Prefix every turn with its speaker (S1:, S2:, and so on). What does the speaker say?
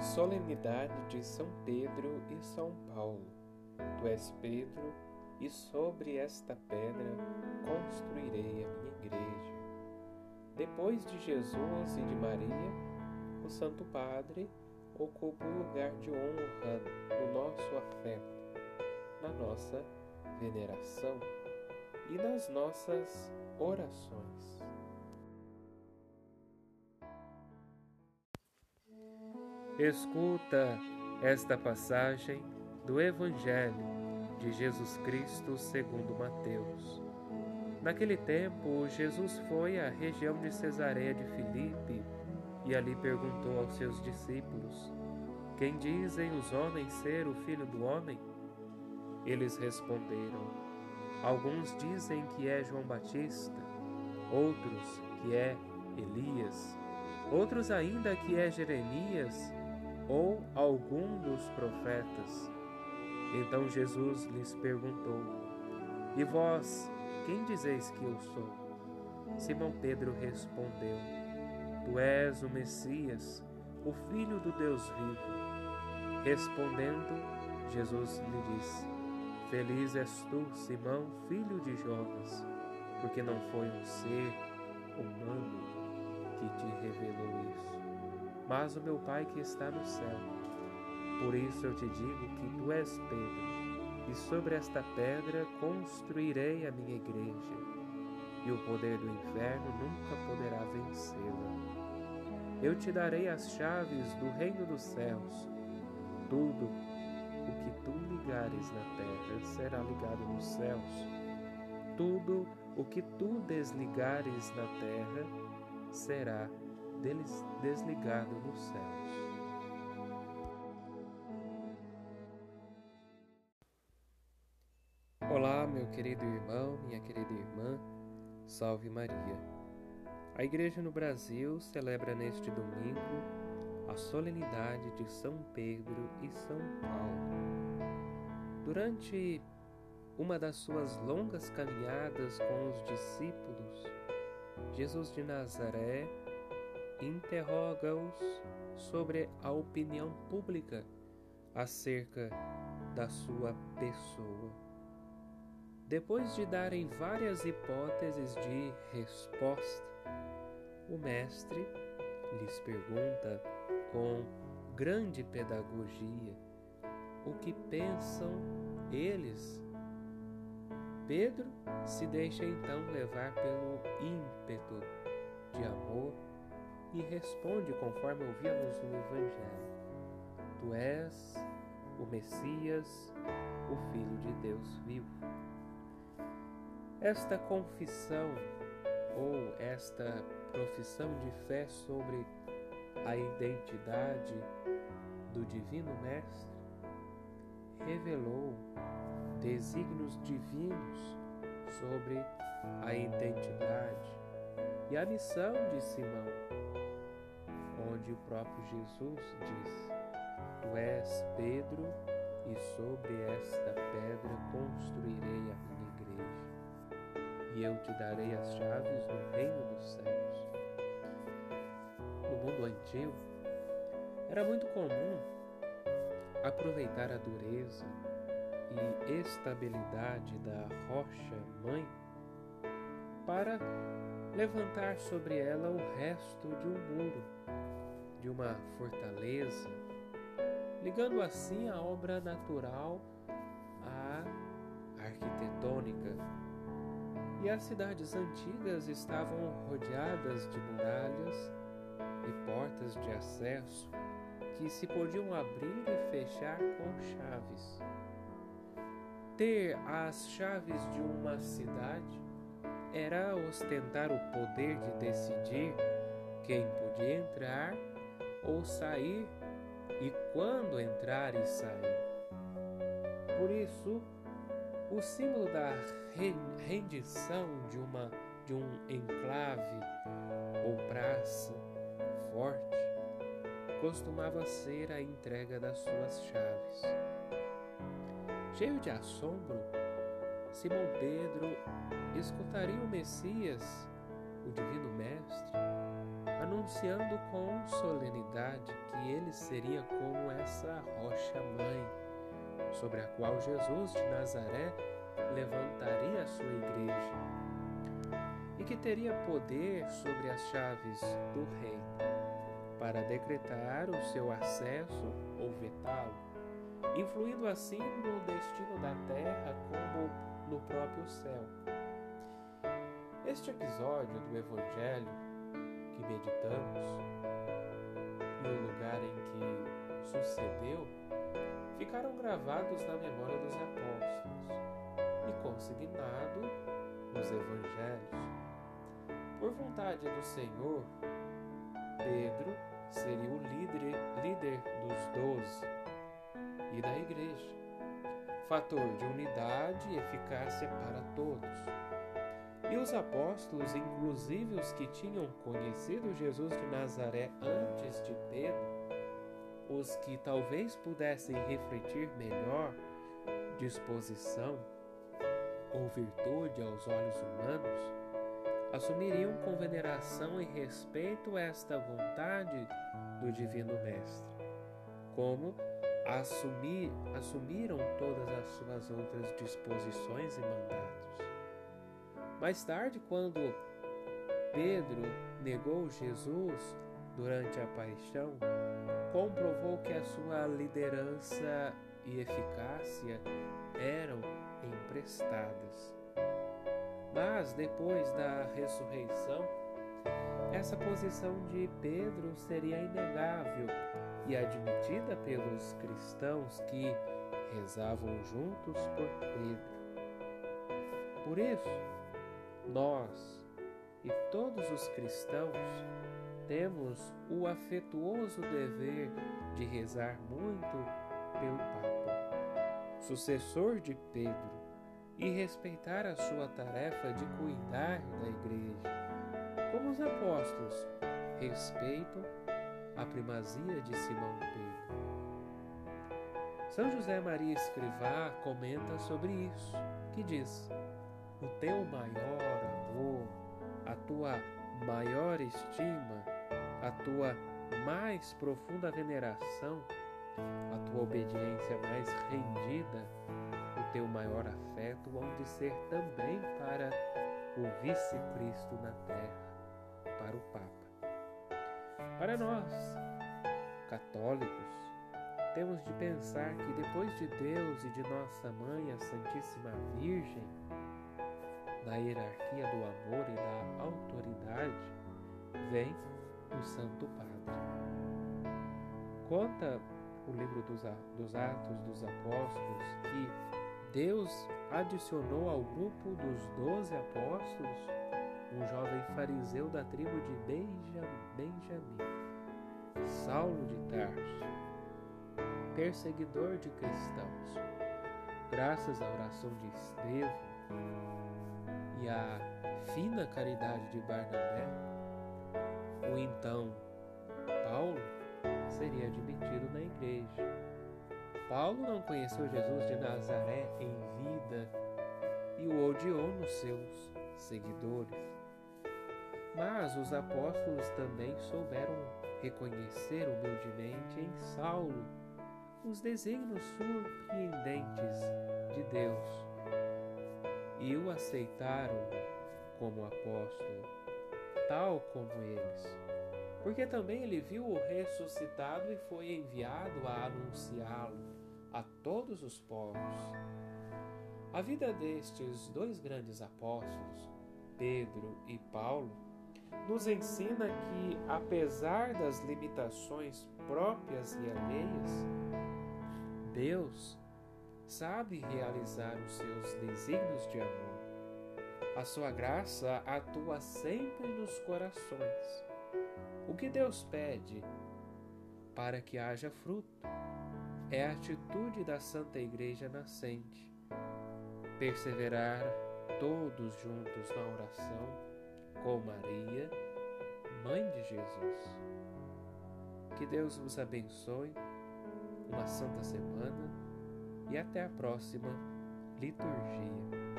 S1: Solenidade de São Pedro e São Paulo. Tu és Pedro, e sobre esta pedra construirei a minha igreja. Depois de Jesus e de Maria, o Santo Padre ocupa o lugar de honra no nosso afeto, na nossa veneração e nas nossas orações. Escuta esta passagem do Evangelho de Jesus Cristo segundo Mateus. Naquele tempo, Jesus foi à região de Cesareia de Filipe e ali perguntou aos seus discípulos: Quem dizem os homens ser o filho do homem? Eles responderam: Alguns dizem que é João Batista, outros que é Elias, outros ainda que é Jeremias ou algum dos profetas. Então Jesus lhes perguntou: E vós, quem dizeis que eu sou? Simão Pedro respondeu: Tu és o Messias, o Filho do Deus vivo. Respondendo, Jesus lhe disse: Feliz és tu, Simão, filho de Jonas, porque não foi um ser humano que te revelou isso mas o meu Pai que está no céu. Por isso eu te digo que tu és Pedro, e sobre esta pedra construirei a minha igreja, e o poder do inferno nunca poderá vencê-la. Eu te darei as chaves do reino dos céus. Tudo o que tu ligares na terra será ligado nos céus. Tudo o que tu desligares na terra será deles desligado nos céus. Olá, meu querido irmão, minha querida irmã, salve Maria. A Igreja no Brasil celebra neste domingo a solenidade de São Pedro e São Paulo. Durante uma das suas longas caminhadas com os discípulos, Jesus de Nazaré interroga-os sobre a opinião pública acerca da sua pessoa. Depois de darem várias hipóteses de resposta, o mestre lhes pergunta com grande pedagogia o que pensam eles. Pedro se deixa então levar pelo ímpeto de amor e responde conforme ouvíamos no Evangelho: Tu és o Messias, o Filho de Deus vivo. Esta confissão ou esta profissão de fé sobre a identidade do Divino Mestre revelou desígnios divinos sobre a identidade e a missão de Simão onde o próprio Jesus diz: Tu és Pedro, e sobre esta pedra construirei a minha igreja, e eu te darei as chaves do reino dos céus. No mundo antigo, era muito comum aproveitar a dureza e estabilidade da rocha mãe para levantar sobre ela o resto de um muro de uma fortaleza, ligando assim a obra natural à arquitetônica. E as cidades antigas estavam rodeadas de muralhas e portas de acesso que se podiam abrir e fechar com chaves. Ter as chaves de uma cidade era ostentar o poder de decidir quem podia entrar ou sair e quando entrar e sair. Por isso, o símbolo da rendição de uma de um enclave ou praça forte costumava ser a entrega das suas chaves. Cheio de assombro, Simão Pedro escutaria o Messias, o Divino Mestre, anunciando com solenidade que ele seria como essa rocha mãe, sobre a qual Jesus de Nazaré levantaria a sua igreja, e que teria poder sobre as chaves do reino, para decretar o seu acesso ou vetá-lo, influindo assim no destino da terra como no próprio céu. Este episódio do Evangelho que meditamos e o lugar em que sucedeu ficaram gravados na memória dos apóstolos e consignado nos Evangelhos. Por vontade do Senhor, Pedro seria o líder, líder dos doze e da igreja, fator de unidade e eficácia para todos e os apóstolos, inclusive os que tinham conhecido Jesus de Nazaré antes de Pedro, os que talvez pudessem refletir melhor disposição ou virtude aos olhos humanos, assumiriam com veneração e respeito esta vontade do Divino Mestre, como assumir, assumiram todas as suas outras disposições e mandatos. Mais tarde, quando Pedro negou Jesus durante a paixão, comprovou que a sua liderança e eficácia eram emprestadas. Mas depois da ressurreição, essa posição de Pedro seria inegável e admitida pelos cristãos que rezavam juntos por Pedro. Por isso, nós e todos os cristãos temos o afetuoso dever de rezar muito pelo Papa, sucessor de Pedro, e respeitar a sua tarefa de cuidar da Igreja, como os apóstolos respeitam a primazia de Simão Pedro. São José Maria Escrivá comenta sobre isso, que diz: o teu maior amor, a tua maior estima, a tua mais profunda veneração, a tua obediência mais rendida, o teu maior afeto hão de ser também para o vice-cristo na terra, para o Papa. Para nós, católicos, temos de pensar que depois de Deus e de nossa mãe, a Santíssima Virgem, da hierarquia do amor e da autoridade, vem o Santo Padre. Conta o livro dos, Atos dos Apóstolos que Deus adicionou ao grupo dos doze apóstolos um jovem fariseu da tribo de Benjamim, Saulo de Tarso, perseguidor de cristãos. Graças à oração de Estevão, e a fina caridade de Barnabé, o então Paulo seria admitido na igreja. Paulo não conheceu Jesus de Nazaré em vida e o odiou nos seus seguidores. Mas os apóstolos também souberam reconhecer humildemente em Saulo os desígnios surpreendentes de Deus e o aceitaram como apóstolo, tal como eles. Porque também ele viu o ressuscitado e foi enviado a anunciá-lo a todos os povos. A vida destes dois grandes apóstolos, Pedro e Paulo, nos ensina que, apesar das limitações próprias e alheias, Deus sabe realizar os seus desígnios de amor. A sua graça atua sempre nos corações. O que Deus pede para que haja fruto é a atitude da Santa Igreja nascente. Perseverar todos juntos na oração com Maria, Mãe de Jesus. Que Deus vos abençoe. Uma santa semana e até a próxima liturgia.